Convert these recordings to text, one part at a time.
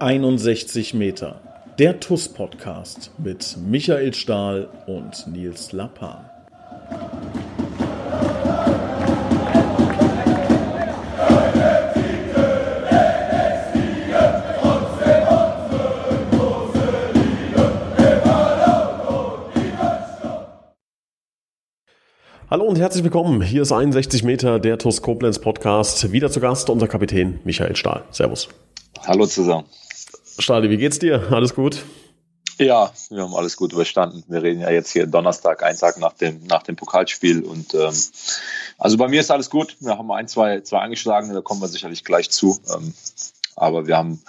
61 Meter. Der TUS-Podcast mit Michael Stahl und Nils Lappan. Hallo und herzlich willkommen. Hier ist 61 Meter der TUS Koblenz Podcast. Wieder zu Gast unser Kapitän Michael Stahl. Servus. Hallo zusammen. Stadi, wie geht's dir? Alles gut? Ja, wir haben alles gut überstanden. Wir reden ja jetzt hier Donnerstag, einen Tag nach dem, nach dem Pokalspiel. Und ähm, also bei mir ist alles gut. Wir haben ein, zwei, zwei angeschlagen, da kommen wir sicherlich gleich zu. Ähm, aber wir haben,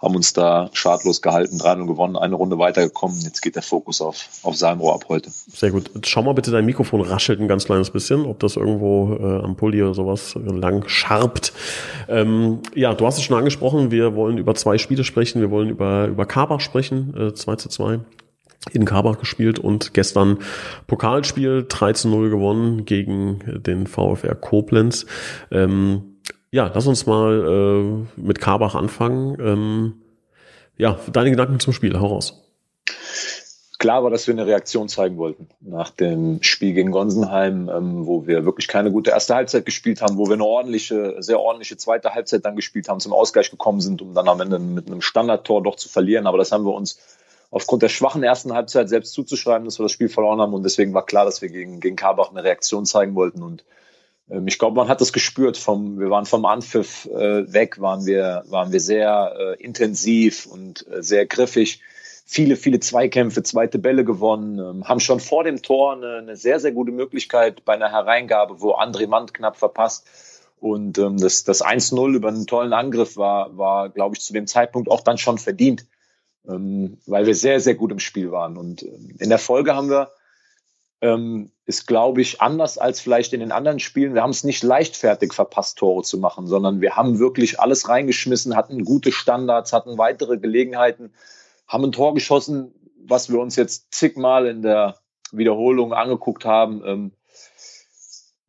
haben uns da schadlos gehalten, 3-0 gewonnen, eine Runde weitergekommen. Jetzt geht der Fokus auf, auf Salmrohr ab heute. Sehr gut. schau mal bitte, dein Mikrofon raschelt ein ganz kleines bisschen, ob das irgendwo äh, am Pulli oder sowas lang scharpt. Ähm, ja, du hast es schon angesprochen, wir wollen über zwei Spiele sprechen. Wir wollen über, über Karbach sprechen, äh, 2 zu 2 in Karbach gespielt und gestern Pokalspiel 3 zu 0 gewonnen gegen den VfR Koblenz. Ähm, ja, lass uns mal äh, mit Karbach anfangen. Ähm, ja, deine Gedanken zum Spiel, hau raus. Klar war, dass wir eine Reaktion zeigen wollten nach dem Spiel gegen Gonsenheim, ähm, wo wir wirklich keine gute erste Halbzeit gespielt haben, wo wir eine ordentliche, sehr ordentliche zweite Halbzeit dann gespielt haben, zum Ausgleich gekommen sind, um dann am Ende mit einem Standardtor doch zu verlieren. Aber das haben wir uns aufgrund der schwachen ersten Halbzeit selbst zuzuschreiben, dass wir das Spiel verloren haben. Und deswegen war klar, dass wir gegen, gegen Karbach eine Reaktion zeigen wollten. Und ich glaube, man hat das gespürt. Vom, wir waren vom Anpfiff äh, weg, waren wir, waren wir sehr äh, intensiv und äh, sehr griffig. Viele, viele Zweikämpfe, zweite Bälle gewonnen, ähm, haben schon vor dem Tor eine, eine, sehr, sehr gute Möglichkeit bei einer Hereingabe, wo André Mand knapp verpasst. Und ähm, das, das 1-0 über einen tollen Angriff war, war, glaube ich, zu dem Zeitpunkt auch dann schon verdient, ähm, weil wir sehr, sehr gut im Spiel waren. Und ähm, in der Folge haben wir ähm, ist, glaube ich, anders als vielleicht in den anderen Spielen. Wir haben es nicht leichtfertig verpasst, Tore zu machen, sondern wir haben wirklich alles reingeschmissen, hatten gute Standards, hatten weitere Gelegenheiten, haben ein Tor geschossen, was wir uns jetzt zigmal in der Wiederholung angeguckt haben. Ähm,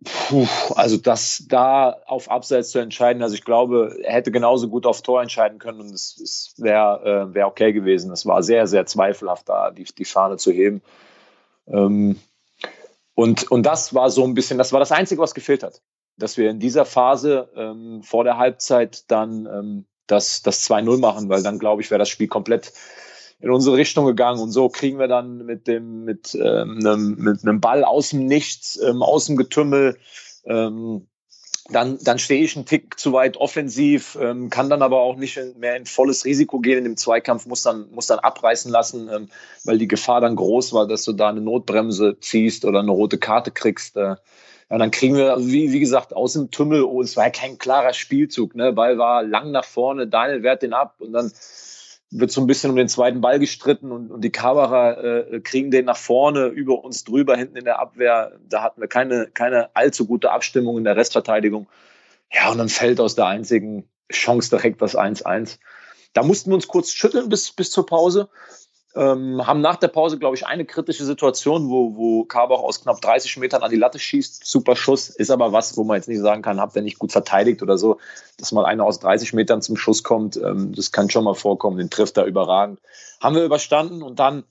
puh, also das da auf Abseits zu entscheiden, also ich glaube, er hätte genauso gut auf Tor entscheiden können und es, es wäre äh, wär okay gewesen. Es war sehr, sehr zweifelhaft da, die, die Fahne zu heben. Ähm, und, und das war so ein bisschen, das war das Einzige, was gefehlt hat. Dass wir in dieser Phase ähm, vor der Halbzeit dann ähm, das, das 2-0 machen, weil dann, glaube ich, wäre das Spiel komplett in unsere Richtung gegangen. Und so kriegen wir dann mit dem, mit, ähm, einem, mit einem Ball aus dem Nichts, ähm, aus dem Getümmel, ähm, dann, dann stehe ich einen Tick zu weit offensiv, ähm, kann dann aber auch nicht mehr in volles Risiko gehen in dem Zweikampf, muss dann, muss dann abreißen lassen, ähm, weil die Gefahr dann groß war, dass du da eine Notbremse ziehst oder eine rote Karte kriegst. Äh, ja, dann kriegen wir, wie, wie gesagt, aus dem Tunnel, oh, es war ja kein klarer Spielzug, ne? Ball war lang nach vorne, Daniel wehrt den ab und dann wird so ein bisschen um den zweiten Ball gestritten und, und die Kaberer äh, kriegen den nach vorne über uns drüber hinten in der Abwehr. Da hatten wir keine, keine allzu gute Abstimmung in der Restverteidigung. Ja, und dann fällt aus der einzigen Chance direkt das 1-1. Da mussten wir uns kurz schütteln bis, bis zur Pause. Ähm, haben nach der Pause, glaube ich, eine kritische Situation, wo, wo Karbach aus knapp 30 Metern an die Latte schießt. Super Schuss, ist aber was, wo man jetzt nicht sagen kann, habt ihr nicht gut verteidigt oder so, dass mal einer aus 30 Metern zum Schuss kommt. Ähm, das kann schon mal vorkommen, den trifft er überragend. Haben wir überstanden und dann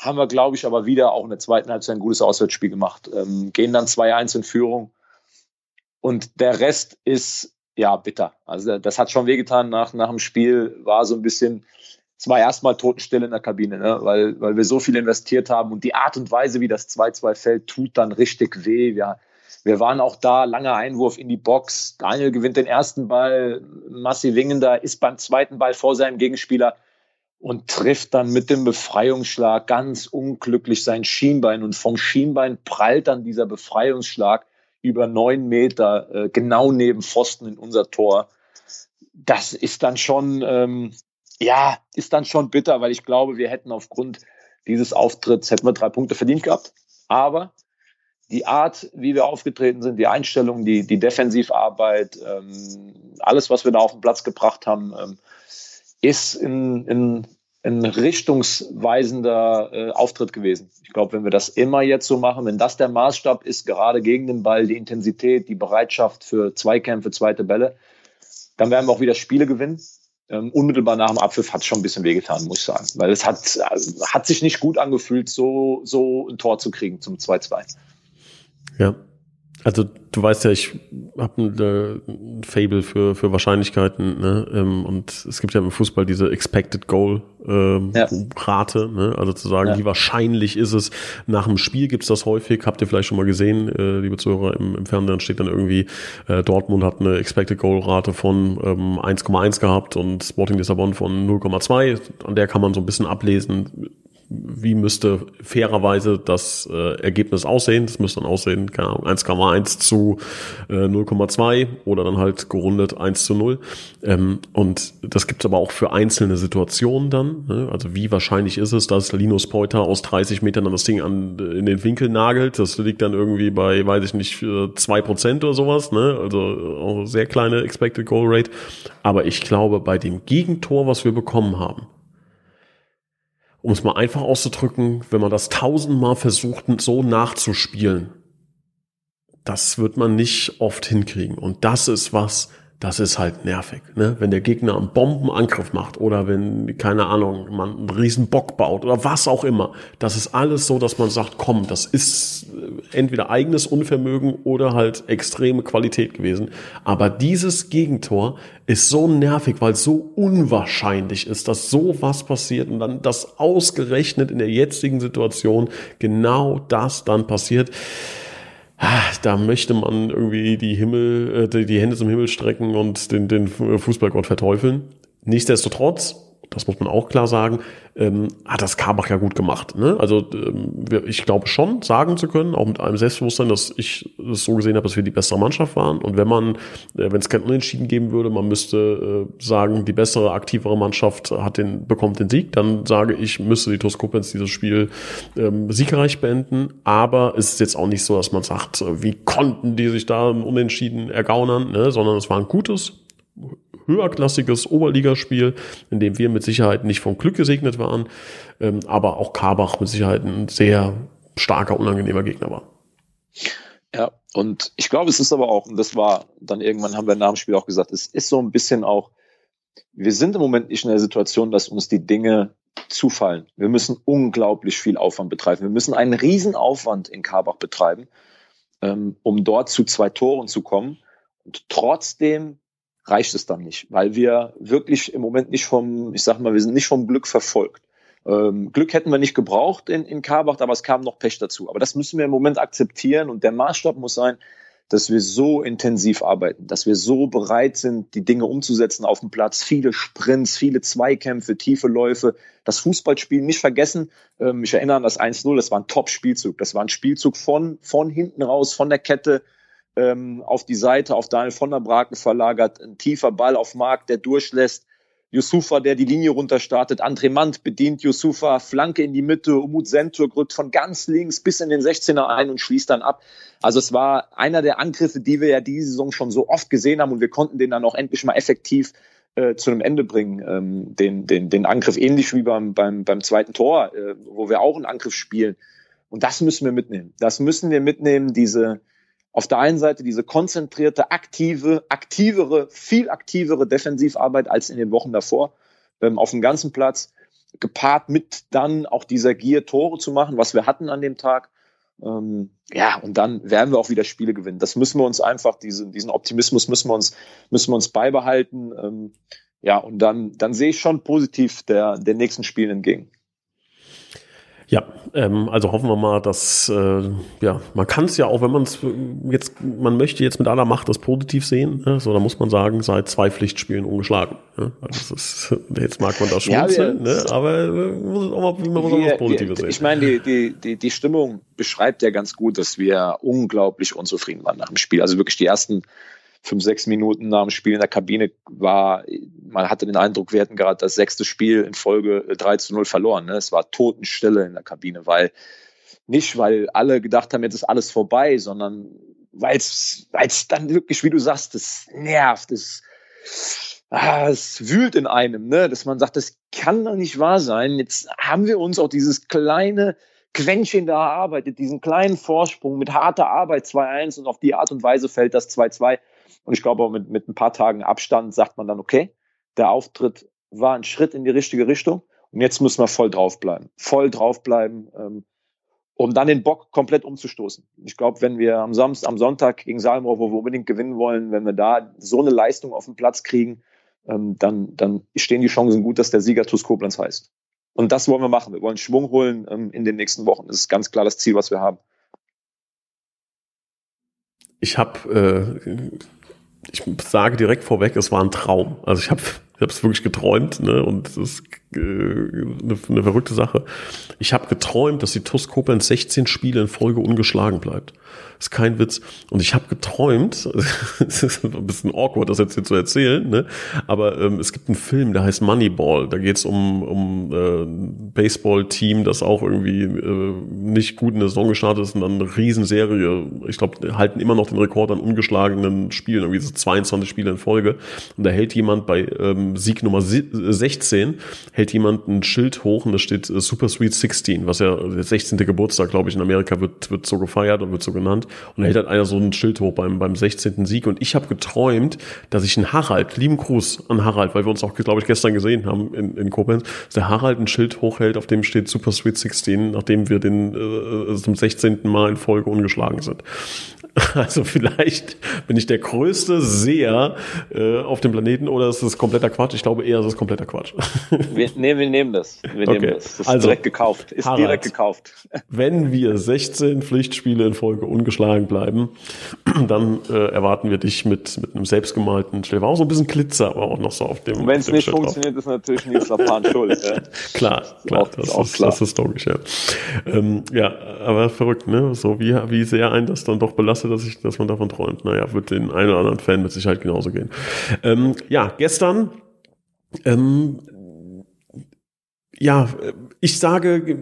haben wir, glaube ich, aber wieder auch in der zweiten Halbzeit ein gutes Auswärtsspiel gemacht. Ähm, gehen dann 2-1 in Führung. Und der Rest ist, ja, bitter. Also das hat schon wehgetan nach, nach dem Spiel, war so ein bisschen, es war erstmal Totenstille in der Kabine, ne? weil, weil wir so viel investiert haben und die Art und Weise, wie das 2-2 fällt, tut dann richtig weh. Wir, wir waren auch da, langer Einwurf in die Box. Daniel gewinnt den ersten Ball, Massi Wingender ist beim zweiten Ball vor seinem Gegenspieler und trifft dann mit dem Befreiungsschlag ganz unglücklich sein Schienbein und vom Schienbein prallt dann dieser Befreiungsschlag über neun Meter äh, genau neben Pfosten in unser Tor. Das ist dann schon, ähm, ja, ist dann schon bitter, weil ich glaube, wir hätten aufgrund dieses Auftritts hätten wir drei Punkte verdient gehabt. Aber die Art, wie wir aufgetreten sind, die Einstellung, die, die Defensivarbeit, ähm, alles, was wir da auf den Platz gebracht haben, ähm, ist in, in, ein richtungsweisender äh, Auftritt gewesen. Ich glaube, wenn wir das immer jetzt so machen, wenn das der Maßstab ist, gerade gegen den Ball, die Intensität, die Bereitschaft für Zweikämpfe, zweite Bälle, dann werden wir auch wieder Spiele gewinnen. Ähm, unmittelbar nach dem Abpfiff hat es schon ein bisschen wehgetan, muss ich sagen. Weil es hat, hat sich nicht gut angefühlt, so, so ein Tor zu kriegen zum 2-2. Ja, also du weißt ja, ich habe ein, äh, ein Fable für, für Wahrscheinlichkeiten, ne? Ähm, und es gibt ja im Fußball diese Expected Goal ähm, ja. Rate, ne? Also zu sagen, ja. wie wahrscheinlich ist es. Nach dem Spiel gibt's das häufig, habt ihr vielleicht schon mal gesehen, äh, liebe Zuhörer, im, im Fernsehen steht dann irgendwie, äh, Dortmund hat eine Expected Goal Rate von ähm, 1,1 gehabt und Sporting Lissabon von 0,2. An der kann man so ein bisschen ablesen, wie müsste fairerweise das äh, Ergebnis aussehen. Das müsste dann aussehen, keine Ahnung, 1,1 zu äh, 0,2 oder dann halt gerundet 1 zu 0. Ähm, und das gibt es aber auch für einzelne Situationen dann. Ne? Also wie wahrscheinlich ist es, dass Linus Peuter aus 30 Metern dann das Ding an, in den Winkel nagelt. Das liegt dann irgendwie bei, weiß ich nicht, zwei Prozent oder sowas. Ne? Also auch sehr kleine Expected Goal Rate. Aber ich glaube, bei dem Gegentor, was wir bekommen haben, um es mal einfach auszudrücken, wenn man das tausendmal versucht, so nachzuspielen, das wird man nicht oft hinkriegen. Und das ist was, das ist halt nervig. Ne? Wenn der Gegner einen Bombenangriff macht oder wenn, keine Ahnung, man einen riesen Bock baut oder was auch immer. Das ist alles so, dass man sagt, komm, das ist äh, entweder eigenes Unvermögen oder halt extreme Qualität gewesen. Aber dieses Gegentor ist so nervig, weil es so unwahrscheinlich ist, dass so was passiert und dann das ausgerechnet in der jetzigen Situation genau das dann passiert. Ah, da möchte man irgendwie die Himmel, äh, die Hände zum Himmel strecken und den, den Fußballgott verteufeln. Nichtsdestotrotz, das muss man auch klar sagen, ähm, hat das Karbach ja gut gemacht. Ne? Also ähm, ich glaube schon sagen zu können, auch mit einem Selbstbewusstsein, dass ich es so gesehen habe, dass wir die bessere Mannschaft waren. Und wenn man, äh, wenn es kein Unentschieden geben würde, man müsste äh, sagen, die bessere, aktivere Mannschaft hat den, bekommt den Sieg, dann sage ich, müsste die TuS Koblenz dieses Spiel ähm, siegreich beenden. Aber es ist jetzt auch nicht so, dass man sagt, wie konnten die sich da Unentschieden ergaunern, ne? sondern es war ein gutes, höherklassiges Oberligaspiel, in dem wir mit Sicherheit nicht vom Glück gesegnet waren, ähm, aber auch Karbach mit Sicherheit ein sehr starker, unangenehmer Gegner war. Ja, und ich glaube, es ist aber auch, und das war dann irgendwann haben wir nach dem Spiel auch gesagt, es ist so ein bisschen auch, wir sind im Moment nicht in der Situation, dass uns die Dinge zufallen. Wir müssen unglaublich viel Aufwand betreiben. Wir müssen einen Riesenaufwand in Karbach betreiben, ähm, um dort zu zwei Toren zu kommen. Und trotzdem reicht es dann nicht, weil wir wirklich im Moment nicht vom, ich sag mal, wir sind nicht vom Glück verfolgt. Ähm, Glück hätten wir nicht gebraucht in, in Karbach, aber es kam noch Pech dazu. Aber das müssen wir im Moment akzeptieren und der Maßstab muss sein, dass wir so intensiv arbeiten, dass wir so bereit sind, die Dinge umzusetzen auf dem Platz. Viele Sprints, viele Zweikämpfe, tiefe Läufe. Das Fußballspiel nicht vergessen. Ähm, ich erinnere an das 1-0, das war ein Top-Spielzug. Das war ein Spielzug von, von hinten raus, von der Kette ähm, auf die Seite, auf Daniel von der Braken verlagert, ein tiefer Ball auf Marc, der durchlässt. Yusufa, der die Linie runterstartet. André Mant bedient Yusufa, Flanke in die Mitte. Umut Sentur rückt von ganz links bis in den 16er ein und schließt dann ab. Also es war einer der Angriffe, die wir ja diese Saison schon so oft gesehen haben und wir konnten den dann auch endlich mal effektiv äh, zu einem Ende bringen. Ähm, den, den, den Angriff ähnlich wie beim, beim, beim zweiten Tor, äh, wo wir auch einen Angriff spielen. Und das müssen wir mitnehmen. Das müssen wir mitnehmen, diese, auf der einen Seite diese konzentrierte, aktive, aktivere, viel aktivere Defensivarbeit als in den Wochen davor ähm, auf dem ganzen Platz, gepaart mit dann auch dieser Gier Tore zu machen, was wir hatten an dem Tag. Ähm, ja, und dann werden wir auch wieder Spiele gewinnen. Das müssen wir uns einfach, diesen, diesen Optimismus müssen wir uns, müssen wir uns beibehalten. Ähm, ja, und dann, dann sehe ich schon positiv der, der nächsten Spielen entgegen. Ja, ähm, also hoffen wir mal, dass äh, ja, man kann es ja auch, wenn man es jetzt, man möchte jetzt mit aller Macht das positiv sehen, ne? so da muss man sagen, seit zwei Pflichtspielen ungeschlagen. Ne? Also ist, jetzt mag man das schmunzeln, ja, ne? aber äh, muss auch mal, man muss auch was Positives sehen. Ich meine, die, die, die, die Stimmung beschreibt ja ganz gut, dass wir unglaublich unzufrieden waren nach dem Spiel. Also wirklich die ersten fünf, sechs Minuten nach dem Spiel in der Kabine war, man hatte den Eindruck, wir hätten gerade das sechste Spiel in Folge 3 zu 0 verloren. Ne? Es war Totenstille in der Kabine, weil nicht, weil alle gedacht haben, jetzt ist alles vorbei, sondern weil es dann wirklich, wie du sagst, es nervt, es, ah, es wühlt in einem, ne? dass man sagt, das kann doch nicht wahr sein. Jetzt haben wir uns auch dieses kleine Quäntchen da erarbeitet, diesen kleinen Vorsprung mit harter Arbeit 2-1 und auf die Art und Weise fällt das 2-2. Und ich glaube, mit, mit ein paar Tagen Abstand sagt man dann, okay, Der Auftritt war ein Schritt in die richtige Richtung. Und jetzt müssen wir voll draufbleiben. Voll draufbleiben, ähm, um dann den Bock komplett umzustoßen. Ich glaube, wenn wir am Samstag, am Sonntag gegen Salmrohr, wo wir unbedingt gewinnen wollen, wenn wir da so eine Leistung auf den Platz kriegen, ähm, dann, dann stehen die Chancen gut, dass der Sieger TuS Koblenz heißt. Und das wollen wir machen. Wir wollen Schwung holen ähm, in den nächsten Wochen. Das ist ganz klar das Ziel, was wir haben. Ich habe, äh, ich sage direkt vorweg, es war ein Traum. Also ich habe ich habe es wirklich geträumt, ne? Und äh, eine, eine verrückte Sache. Ich habe geträumt, dass die TuS Koblenz 16 Spiele in Folge ungeschlagen bleibt. ist kein Witz. Und ich habe geträumt, es ist ein bisschen awkward, das jetzt hier zu erzählen, ne? aber ähm, es gibt einen Film, der heißt Moneyball. Da geht es um, um äh, Baseball-Team, das auch irgendwie äh, nicht gut in der Saison gestartet ist und dann eine Riesenserie, ich glaube, halten immer noch den Rekord an ungeschlagenen Spielen, irgendwie so 22 Spiele in Folge. Und da hält jemand bei ähm, Sieg Nummer 16, hält jemand ein Schild hoch und da steht äh, Super Sweet 16, was ja der 16. Geburtstag, glaube ich, in Amerika wird, wird so gefeiert und wird so genannt. Und da hält halt einer so ein Schild hoch beim, beim 16. Sieg. Und ich habe geträumt, dass ich einen Harald, lieben Gruß an Harald, weil wir uns auch, glaube ich, gestern gesehen haben in, in Koblenz, dass der Harald ein Schild hochhält, auf dem steht Super Sweet 16, nachdem wir den äh, zum 16. Mal in Folge ungeschlagen sind. Also vielleicht bin ich der größte Seher äh, auf dem Planeten oder ist das kompletter Quatsch? Ich glaube eher, es ist kompletter Quatsch. Wir, nee, wir nehmen das. Wir okay. nehmen das. Das ist also, direkt gekauft. Ist Harald, direkt gekauft. Wenn wir 16 Pflichtspiele in Folge ungeschlagen bleiben, dann äh, erwarten wir dich mit, mit einem selbstgemalten Schild. War auch so ein bisschen Glitzer, aber auch noch so auf dem. Wenn es nicht Schild funktioniert, drauf. ist natürlich Nils Lapan schuld. Ja. Klar, klar, auch, das, ist, klar. das ist logisch, ja. Ähm, ja, aber verrückt, ne? So wie, wie sehr ein das dann doch belastet, dass, ich, dass man davon träumt. Naja, wird den einen oder anderen Fan mit Sicherheit genauso gehen. Ähm, ja, gestern ähm, ja, ich sage,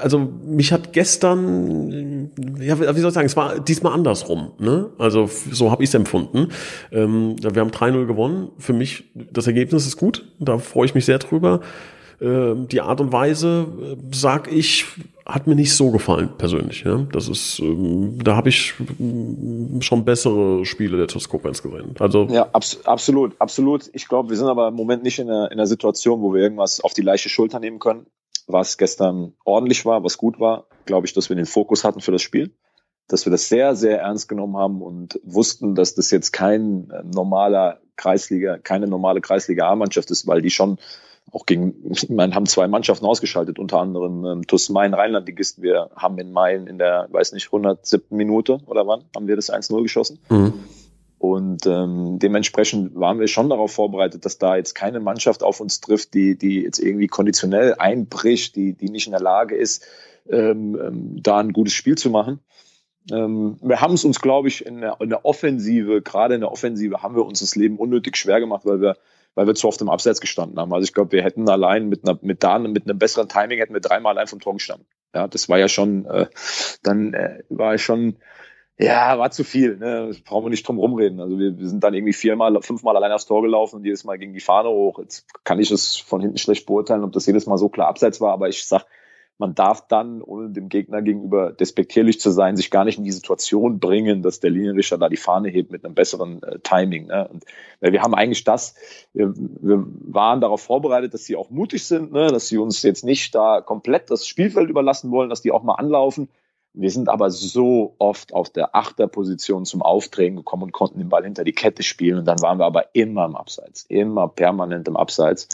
also mich hat gestern, ja, wie soll ich sagen, es war diesmal andersrum. Ne? Also so habe ich es empfunden. Ähm, wir haben 3-0 gewonnen. Für mich, das Ergebnis ist gut. Da freue ich mich sehr drüber. Ähm, die Art und Weise, äh, sag ich, hat mir nicht so gefallen persönlich. Ja? Das ist, ähm, da habe ich mm, schon bessere Spiele der Toskopens gesehen. Also ja, abs absolut, absolut. Ich glaube, wir sind aber im Moment nicht in einer, in einer Situation, wo wir irgendwas auf die leichte Schulter nehmen können. Was gestern ordentlich war, was gut war, glaube ich, dass wir den Fokus hatten für das Spiel dass wir das sehr, sehr ernst genommen haben und wussten, dass das jetzt kein äh, normaler Kreisliga, keine normale Kreisliga A-Mannschaft ist, weil die schon auch gegen, meine, haben zwei Mannschaften ausgeschaltet, unter anderem ähm, TuS Main Rheinland-Ligisten. Wir haben in Main in der, weiß nicht, 107. Minute oder wann, haben wir das 1-0 geschossen. Mhm. Und ähm, dementsprechend waren wir schon darauf vorbereitet, dass da jetzt keine Mannschaft auf uns trifft, die, die jetzt irgendwie konditionell einbricht, die, die nicht in der Lage ist, ähm, ähm, da ein gutes Spiel zu machen. Ähm, wir haben es uns, glaube ich, in der, in der Offensive, gerade in der Offensive, haben wir uns das Leben unnötig schwer gemacht, weil wir weil wir zu oft im Abseits gestanden haben. Also ich glaube, wir hätten allein mit einer, mit da, mit einem besseren Timing hätten wir dreimal allein vom Tor gestanden. Ja, das war ja schon, äh, dann äh, war ich schon, ja, war zu viel. Ne? Brauchen wir nicht drum rumreden. Also wir, wir sind dann irgendwie viermal, fünfmal allein aufs Tor gelaufen und jedes Mal gegen die Fahne hoch. Jetzt kann ich es von hinten schlecht beurteilen, ob das jedes Mal so klar abseits war, aber ich sag, man darf dann, ohne dem Gegner gegenüber despektierlich zu sein, sich gar nicht in die Situation bringen, dass der Linienrichter da die Fahne hebt mit einem besseren äh, Timing. Ne? Und weil wir haben eigentlich das, wir, wir waren darauf vorbereitet, dass sie auch mutig sind, ne? dass sie uns jetzt nicht da komplett das Spielfeld überlassen wollen, dass die auch mal anlaufen. Wir sind aber so oft auf der Achterposition zum Aufdrehen gekommen und konnten den Ball hinter die Kette spielen. Und dann waren wir aber immer im Abseits, immer permanent im Abseits.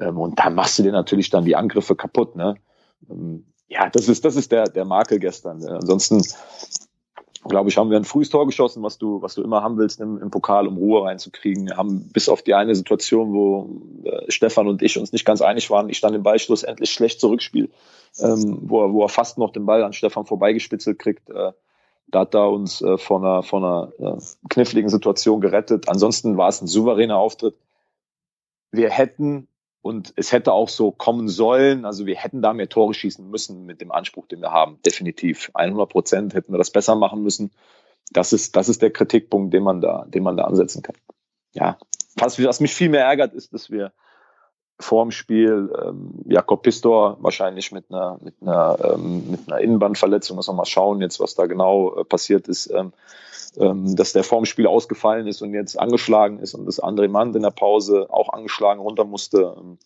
Ähm, und da machst du dir natürlich dann die Angriffe kaputt. Ne? Ähm, ja, das ist, das ist der, der Makel gestern. Ansonsten, glaube ich, haben wir ein frühes Tor geschossen, was du, was du immer haben willst im, im Pokal, um Ruhe reinzukriegen. Wir haben bis auf die eine Situation, wo äh, Stefan und ich uns nicht ganz einig waren, ich dann den Ball schlussendlich schlecht zurückspiele, ähm, wo, er, wo er fast noch den Ball an Stefan vorbeigespitzelt kriegt. Äh, da hat er uns äh, vor einer, vor einer äh, kniffligen Situation gerettet. Ansonsten war es ein souveräner Auftritt. Wir hätten und es hätte auch so kommen sollen. Also wir hätten da mehr Tore schießen müssen mit dem Anspruch, den wir haben. Definitiv. 100 Prozent hätten wir das besser machen müssen. Das ist, das ist der Kritikpunkt, den man da, den man da ansetzen kann. Ja. Was, was mich viel mehr ärgert, ist, dass wir vor dem Spiel ähm, Jakob Pistor wahrscheinlich mit einer, mit einer, ähm, mit einer Innenbandverletzung, muss man mal schauen jetzt, was da genau äh, passiert ist, ähm, ähm, dass der vorm Spiel ausgefallen ist und jetzt angeschlagen ist und das André Mann in der Pause auch angeschlagen runter musste. Ähm,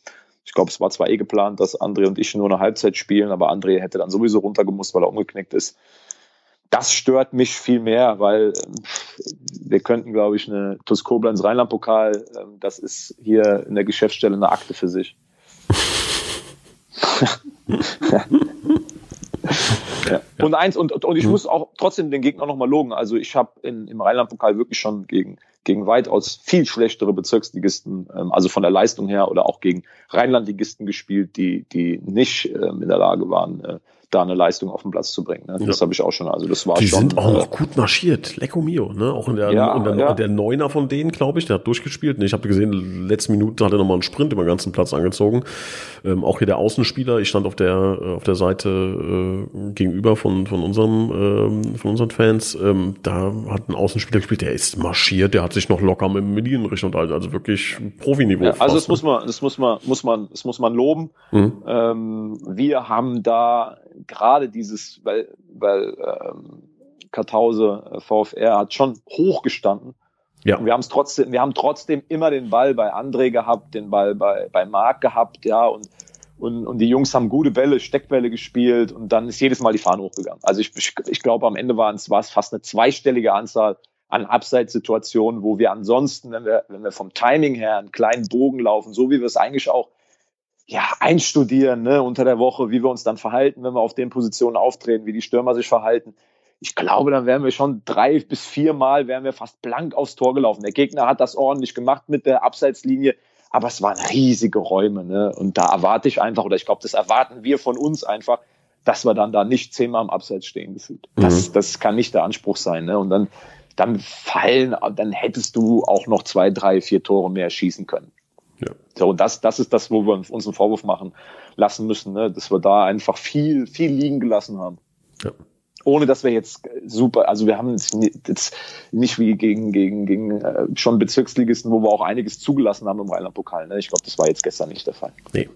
ich glaube, es war zwar eh geplant, dass André und ich nur eine Halbzeit spielen, aber André hätte dann sowieso runtergemusst, weil er umgeknickt ist. Das stört mich viel mehr, weil ähm, wir könnten, glaube ich, eine TuS Koblenz Rheinland-Pokal, ähm, das ist hier in der Geschäftsstelle eine Akte für sich. ja. Und eins, und, und ich hm. muss auch trotzdem den Gegner nochmal logen. Also ich habe im Rheinland-Pokal wirklich schon gegen, gegen weitaus viel schlechtere Bezirksligisten, ähm, also von der Leistung her, oder auch gegen Rheinlandligisten gespielt, die, die nicht ähm, in der Lage waren, äh, da eine Leistung auf den Platz zu bringen. Ne? Das ja. habe ich auch schon. Also das war die schon. Die sind auch noch äh, gut marschiert. Lecco mio. Ne? Auch in der, ja, in der, ja. der Neuner von denen, glaube ich, der hat durchgespielt. Ich habe gesehen, letzten Minuten hat er nochmal einen Sprint über den ganzen Platz angezogen. Ähm, auch hier der Außenspieler. Ich stand auf der äh, auf der Seite äh, gegenüber von von unserem ähm, von unseren Fans. Ähm, da hat ein Außenspieler gespielt. Der ist marschiert. Der hat sich noch locker mit dem Medienricht unterhalten. Also wirklich Profiniveau. Ja, also das muss man das muss man muss man das muss man loben. Mhm. Ähm, wir haben da gerade dieses, weil, weil ähm, Kartause äh, VfR hat schon hochgestanden. Ja. Und wir haben es trotzdem, wir haben trotzdem immer den Ball bei André gehabt, den Ball bei, bei Marc gehabt, ja, und, und, und die Jungs haben gute Bälle, Steckbälle gespielt und dann ist jedes Mal die Fahne hochgegangen. Also ich, ich, ich glaube, am Ende waren es, war es fast eine zweistellige Anzahl an Abseitssituationen, wo wir ansonsten, wenn wir, wenn wir vom Timing her einen kleinen Bogen laufen, so wie wir es eigentlich auch ja, einstudieren ne, unter der Woche, wie wir uns dann verhalten, wenn wir auf den Positionen auftreten, wie die Stürmer sich verhalten. Ich glaube, dann wären wir schon drei bis vier Mal wären wir fast blank aufs Tor gelaufen. Der Gegner hat das ordentlich gemacht mit der Abseitslinie, aber es waren riesige Räume. Ne? Und da erwarte ich einfach, oder ich glaube, das erwarten wir von uns einfach, dass wir dann da nicht zehnmal am Abseits stehen gefühlt. Das, mhm. das kann nicht der Anspruch sein. Ne? Und dann, dann fallen, dann hättest du auch noch zwei, drei, vier Tore mehr schießen können. Ja. So, und das, das ist das, wo wir uns einen Vorwurf machen lassen müssen, ne? dass wir da einfach viel, viel liegen gelassen haben. Ja. Ohne dass wir jetzt super, also wir haben jetzt nicht wie gegen, gegen, gegen äh, schon Bezirksligisten, wo wir auch einiges zugelassen haben im Rheinland-Pokal. Ne? Ich glaube, das war jetzt gestern nicht der Fall. Nee.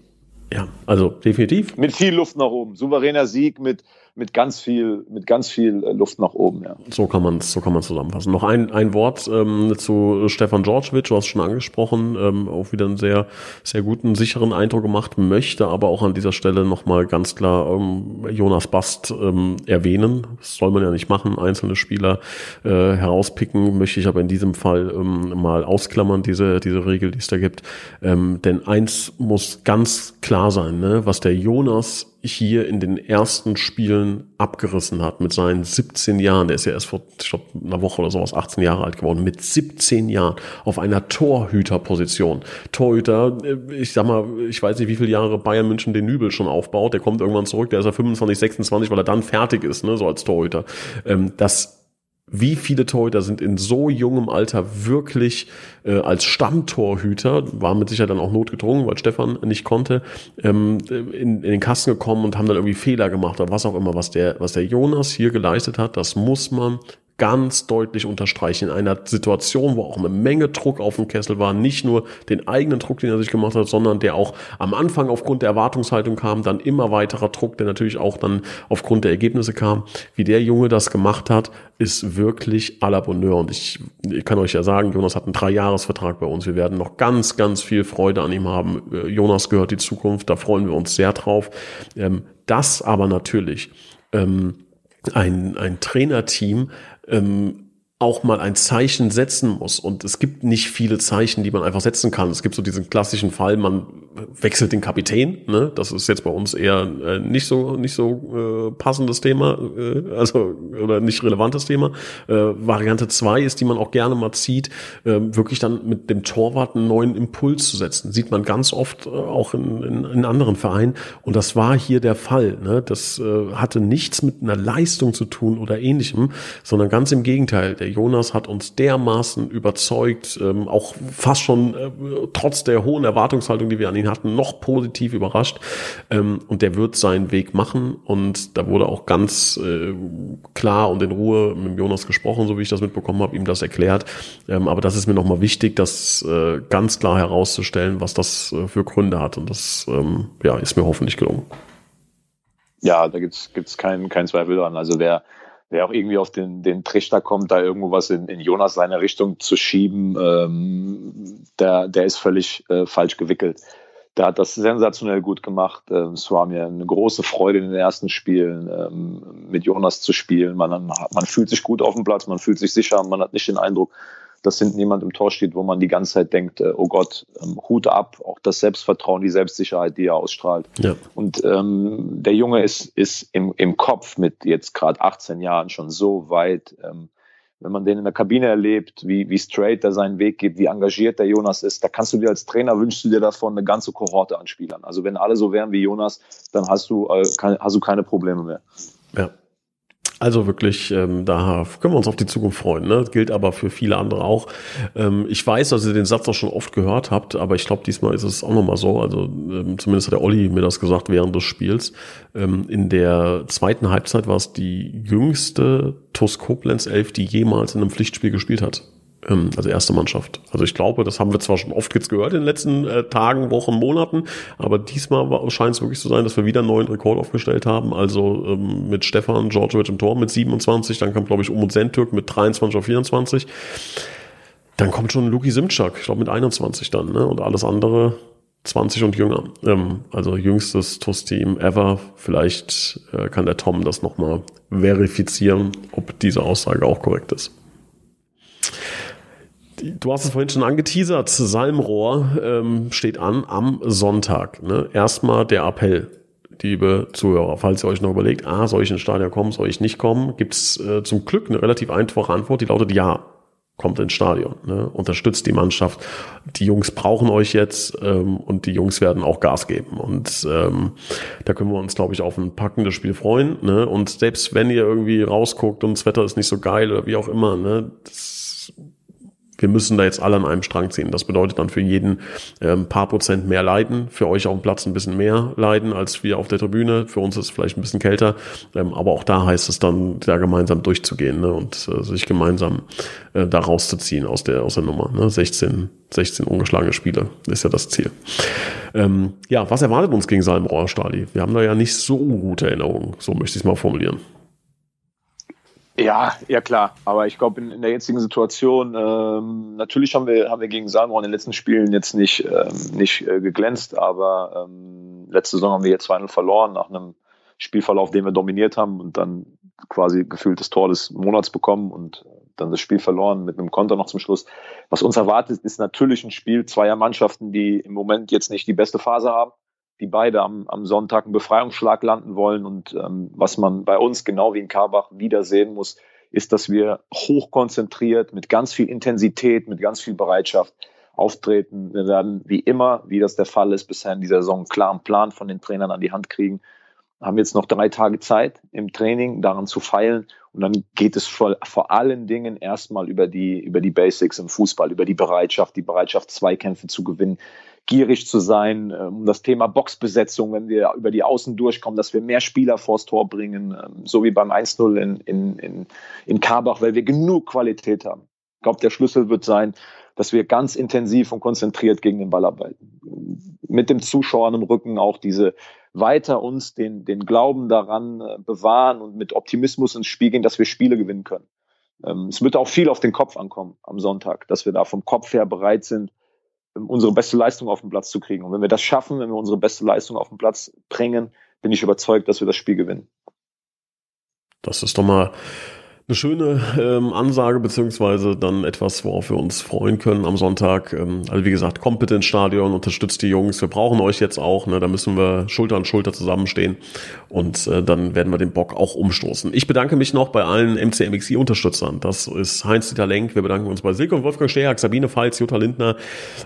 Ja, also definitiv. Mit viel Luft nach oben. Souveräner Sieg mit, mit ganz viel, mit ganz viel äh, Luft nach oben, ja. So kann man so kann man zusammenfassen. Noch ein, ein Wort ähm, zu Stefan Djordjevic, du hast schon angesprochen, ähm, auch wieder einen sehr, sehr guten, sicheren Eindruck gemacht, möchte aber auch an dieser Stelle nochmal ganz klar ähm, Jonas Bast ähm, erwähnen. Das soll man ja nicht machen, einzelne Spieler äh, herauspicken, möchte ich aber in diesem Fall ähm, mal ausklammern, diese, diese Regel, die es da gibt. Ähm, denn eins muss ganz klar sein, ne? was der Jonas hier in den ersten Spielen abgerissen hat mit seinen 17 Jahren. Der ist ja erst vor, ich glaube, einer Woche oder sowas 18 Jahre alt geworden. Mit 17 Jahren auf einer Torhüterposition. Torhüter, äh, ich sag mal, ich weiß nicht, wie viele Jahre Bayern München den Nübel schon aufbaut. Der kommt irgendwann zurück, der ist ja 25, 26, weil er dann fertig ist, ne, so als Torhüter. Ähm, das wie viele Torhüter sind in so jungem Alter wirklich äh, als Stammtorhüter, war mit Sicherheit dann auch notgedrungen, weil Stefan nicht konnte, ähm, in, in den Kasten gekommen und haben dann irgendwie Fehler gemacht oder was auch immer, was der, was der Jonas hier geleistet hat, das muss man ganz deutlich unterstreichen. In einer Situation, wo auch eine Menge Druck auf dem Kessel war, nicht nur den eigenen Druck, den er sich gemacht hat, sondern der auch am Anfang aufgrund der Erwartungshaltung kam, dann immer weiterer Druck, der natürlich auch dann aufgrund der Ergebnisse kam. Wie der Junge das gemacht hat, ist wirklich à la Bonheur. Und ich, ich kann euch ja sagen, Jonas hat einen Dreijahresvertrag bei uns. Wir werden noch ganz, ganz viel Freude an ihm haben. Äh, Jonas gehört die Zukunft, da freuen wir uns sehr drauf. Ähm, das aber natürlich ähm, ein, ein Trainerteam ähm, auch mal ein Zeichen setzen muss. Und es gibt nicht viele Zeichen, die man einfach setzen kann. Es gibt so diesen klassischen Fall, man wechselt den Kapitän. Ne? Das ist jetzt bei uns eher äh, nicht so nicht so äh, passendes Thema, äh, also oder nicht relevantes Thema. Äh, Variante zwei ist, die man auch gerne mal zieht, äh, wirklich dann mit dem Torwart einen neuen Impuls zu setzen. Sieht man ganz oft äh, auch in, in, in anderen Vereinen. Und das war hier der Fall. Ne? Das äh, hatte nichts mit einer Leistung zu tun oder ähnlichem, sondern ganz im Gegenteil. Der der Jonas hat uns dermaßen überzeugt, ähm, auch fast schon äh, trotz der hohen Erwartungshaltung, die wir an ihn hatten, noch positiv überrascht. Ähm, und der wird seinen Weg machen. Und da wurde auch ganz äh, klar und in Ruhe mit Jonas gesprochen, so wie ich das mitbekommen habe, ihm das erklärt. Ähm, aber das ist mir nochmal wichtig, das äh, ganz klar herauszustellen, was das äh, für Gründe hat. Und das ähm, ja, ist mir hoffentlich gelungen. Ja, da gibt's gibt's keinen keinen Zweifel dran. Also wer wer auch irgendwie auf den, den Trichter kommt, da irgendwo was in, in Jonas seine Richtung zu schieben, ähm, der, der ist völlig äh, falsch gewickelt. Der hat das sensationell gut gemacht. Ähm, es war mir eine große Freude in den ersten Spielen ähm, mit Jonas zu spielen. Man, man fühlt sich gut auf dem Platz, man fühlt sich sicher, man hat nicht den Eindruck, dass hinten jemand im Tor steht, wo man die ganze Zeit denkt, äh, oh Gott, ähm, Hut ab, auch das Selbstvertrauen, die Selbstsicherheit, die er ausstrahlt. Ja. Und ähm, der Junge ist, ist im, im Kopf mit jetzt gerade 18 Jahren schon so weit. Ähm, wenn man den in der Kabine erlebt, wie, wie straight er seinen Weg geht, wie engagiert der Jonas ist, da kannst du dir als Trainer wünschst du dir davon eine ganze Kohorte an Spielern. Also wenn alle so wären wie Jonas, dann hast du, äh, hast du keine Probleme mehr. Ja. Also wirklich, ähm, da können wir uns auf die Zukunft freuen. Ne? Gilt aber für viele andere auch. Ähm, ich weiß, dass ihr den Satz auch schon oft gehört habt, aber ich glaube, diesmal ist es auch nochmal so. Also ähm, zumindest hat der Olli mir das gesagt während des Spiels. Ähm, in der zweiten Halbzeit war es die jüngste TuS Koblenz 11, die jemals in einem Pflichtspiel gespielt hat ähm, also erste Mannschaft. Also ich glaube, das haben wir zwar schon oft jetzt gehört in den letzten äh, Tagen, Wochen, Monaten, aber diesmal scheint es wirklich zu sein, dass wir wieder einen neuen Rekord aufgestellt haben. Also ähm, mit Stefan Djordjevic im Tor mit 27, dann kam glaube ich Umut Sentürk mit 23 auf 24. Dann kommt schon Luki Simczak, ich glaube mit 21 dann, ne? Und alles andere 20 und jünger. Ähm, also jüngstes TUS-Team ever. Vielleicht äh, kann der Tom das nochmal verifizieren, ob diese Aussage auch korrekt ist. Du hast es vorhin schon angeteasert, Salmrohr ähm, steht an am Sonntag. Ne? Erstmal der Appell, liebe Zuhörer, falls ihr euch noch überlegt, ah, soll ich ins Stadion kommen, soll ich nicht kommen, gibt es äh, zum Glück eine relativ einfache Antwort, die lautet ja. Kommt ins Stadion, ne? unterstützt die Mannschaft. Die Jungs brauchen euch jetzt ähm, und die Jungs werden auch Gas geben. Und ähm, da können wir uns, glaube ich, auf ein packendes Spiel freuen. Ne? Und selbst wenn ihr irgendwie rausguckt und das Wetter ist nicht so geil oder wie auch immer, ne? das wir müssen da jetzt alle an einem Strang ziehen. Das bedeutet dann für jeden äh, ein paar Prozent mehr Leiden, für euch auf dem Platz ein bisschen mehr Leiden als wir auf der Tribüne. Für uns ist es vielleicht ein bisschen kälter, ähm, aber auch da heißt es dann, da gemeinsam durchzugehen ne, und äh, sich gemeinsam äh, da rauszuziehen aus der, aus der Nummer. Ne? 16, 16 ungeschlagene Spiele ist ja das Ziel. Ähm, ja, was erwartet uns gegen Salmrohr, Stali? Wir haben da ja nicht so gute Erinnerungen, so möchte ich es mal formulieren. Ja, ja klar. Aber ich glaube, in, in, der jetzigen Situation, ähm, natürlich haben wir, haben wir gegen Salmo in den letzten Spielen jetzt nicht, ähm, nicht äh, geglänzt, aber ähm, letzte Saison haben wir jetzt 2-0 verloren nach einem Spielverlauf, den wir dominiert haben und dann quasi gefühlt das Tor des Monats bekommen und dann das Spiel verloren mit einem Konter noch zum Schluss. Was uns erwartet, ist natürlich ein Spiel zweier Mannschaften, die im Moment jetzt nicht die beste Phase haben die beide am, am Sonntag einen Befreiungsschlag landen wollen. Und ähm, was man bei uns genau wie in Karbach wieder sehen muss, ist, dass wir hochkonzentriert, mit ganz viel Intensität, mit ganz viel Bereitschaft auftreten. Wir werden wie immer, wie das der Fall ist, bisher in dieser Saison einen klaren Plan von den Trainern an die Hand kriegen. Haben jetzt noch drei Tage Zeit im Training, daran zu feilen. Und dann geht es vor, vor allen Dingen erstmal über die, über die Basics im Fußball, über die Bereitschaft, die Bereitschaft, Zweikämpfe zu gewinnen, gierig zu sein, um ähm, das Thema Boxbesetzung, wenn wir über die Außen durchkommen, dass wir mehr Spieler vors Tor bringen, ähm, so wie beim 1-0 in, in, in, in Karbach, weil wir genug Qualität haben. Ich glaube, der Schlüssel wird sein, dass wir ganz intensiv und konzentriert gegen den Ball arbeiten. Mit dem Zuschauer im Rücken auch diese weiter uns den, den Glauben daran äh, bewahren und mit Optimismus ins Spiel gehen, dass wir Spiele gewinnen können. Ähm, es wird auch viel auf den Kopf ankommen am Sonntag, dass wir da vom Kopf her bereit sind, unsere beste Leistung auf den Platz zu kriegen. Und wenn wir das schaffen, wenn wir unsere beste Leistung auf den Platz bringen, bin ich überzeugt, dass wir das Spiel gewinnen. Das ist doch mal eine schöne ähm, Ansage, beziehungsweise dann etwas, worauf wir uns freuen können am Sonntag. Ähm, also wie gesagt, kommt bitte ins Stadion, unterstützt die Jungs. Wir brauchen euch jetzt auch. Ne? Da müssen wir Schulter an Schulter zusammenstehen und äh, dann werden wir den Bock auch umstoßen. Ich bedanke mich noch bei allen MCMXI-Unterstützern. Das ist Heinz-Dieter Lenk. Wir bedanken uns bei Silke und Wolfgang Steag, Sabine Pfalz, Jutta Lindner,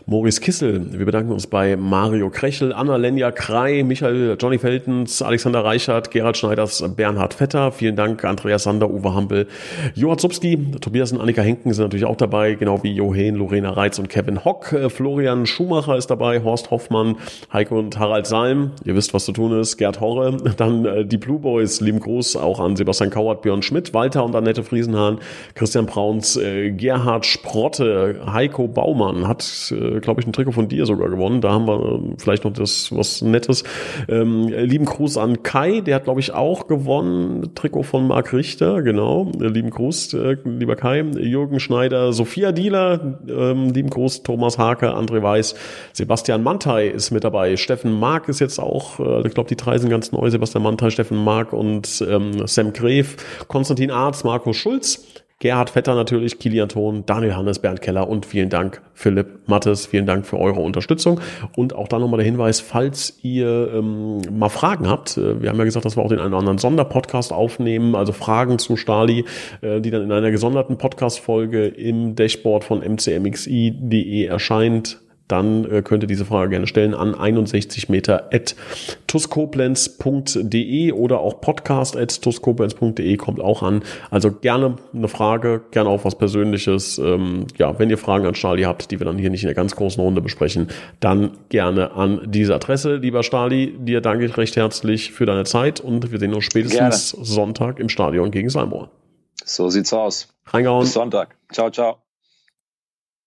Maurice Kissel. Wir bedanken uns bei Mario Krechel, Anna Lenja Krei, Michael Johnny Feltens, Alexander Reichert, Gerhard Schneiders, Bernhard Vetter. Vielen Dank, Andreas Sander, Uwe Hampel, Johann Zubski, Tobias und Annika Henken sind natürlich auch dabei, genau wie Johen, Lorena Reitz und Kevin Hock. Äh, Florian Schumacher ist dabei, Horst Hoffmann, Heiko und Harald Salm. Ihr wisst, was zu tun ist. Gerd Horre. Dann äh, die Blue Boys, lieben Gruß auch an Sebastian Kauert, Björn Schmidt, Walter und Annette Friesenhahn, Christian Brauns, äh, Gerhard Sprotte, Heiko Baumann hat, glaube ich, ein Trikot von dir sogar gewonnen. Da haben wir vielleicht noch das was Nettes. Ähm, lieben Gruß an Kai, der hat, glaube ich, auch gewonnen. Trikot von Marc Richter, genau. Lieben Gruß, äh, lieber Kai. Jürgen Schneider, Sophia Dieler, ähm, lieben Gruß, Thomas Hake, André Weiß, Sebastian Mantei ist mit dabei. Steffen Mark ist jetzt auch, äh, ich glaube, die drei sind ganz neu. Sebastian Mantei, Steffen Mark und ähm, Sam Gref, Konstantin Arz, Marco Schulz. Gerhard Vetter natürlich, Kilian Thon, Daniel Hannes, Bernd Keller und vielen Dank Philipp Mattes, vielen Dank für eure Unterstützung. Und auch da nochmal der Hinweis, falls ihr ähm, mal Fragen habt, äh, wir haben ja gesagt, dass wir auch den einen oder anderen Sonderpodcast aufnehmen, also Fragen zu Stali, äh, die dann in einer gesonderten Podcast-Folge im Dashboard von mcmxi.de erscheint dann äh, könnt ihr diese Frage gerne stellen an 61 Meter at tuskoblenz.de oder auch podcast at tuskoblenz.de kommt auch an. Also gerne eine Frage, gerne auch was Persönliches. Ähm, ja, wenn ihr Fragen an Stali habt, die wir dann hier nicht in der ganz großen Runde besprechen, dann gerne an diese Adresse. Lieber Stali, dir danke ich recht herzlich für deine Zeit und wir sehen uns spätestens gerne. Sonntag im Stadion gegen Salmor. So sieht's aus. Reingehauen. Bis Sonntag. Ciao, ciao.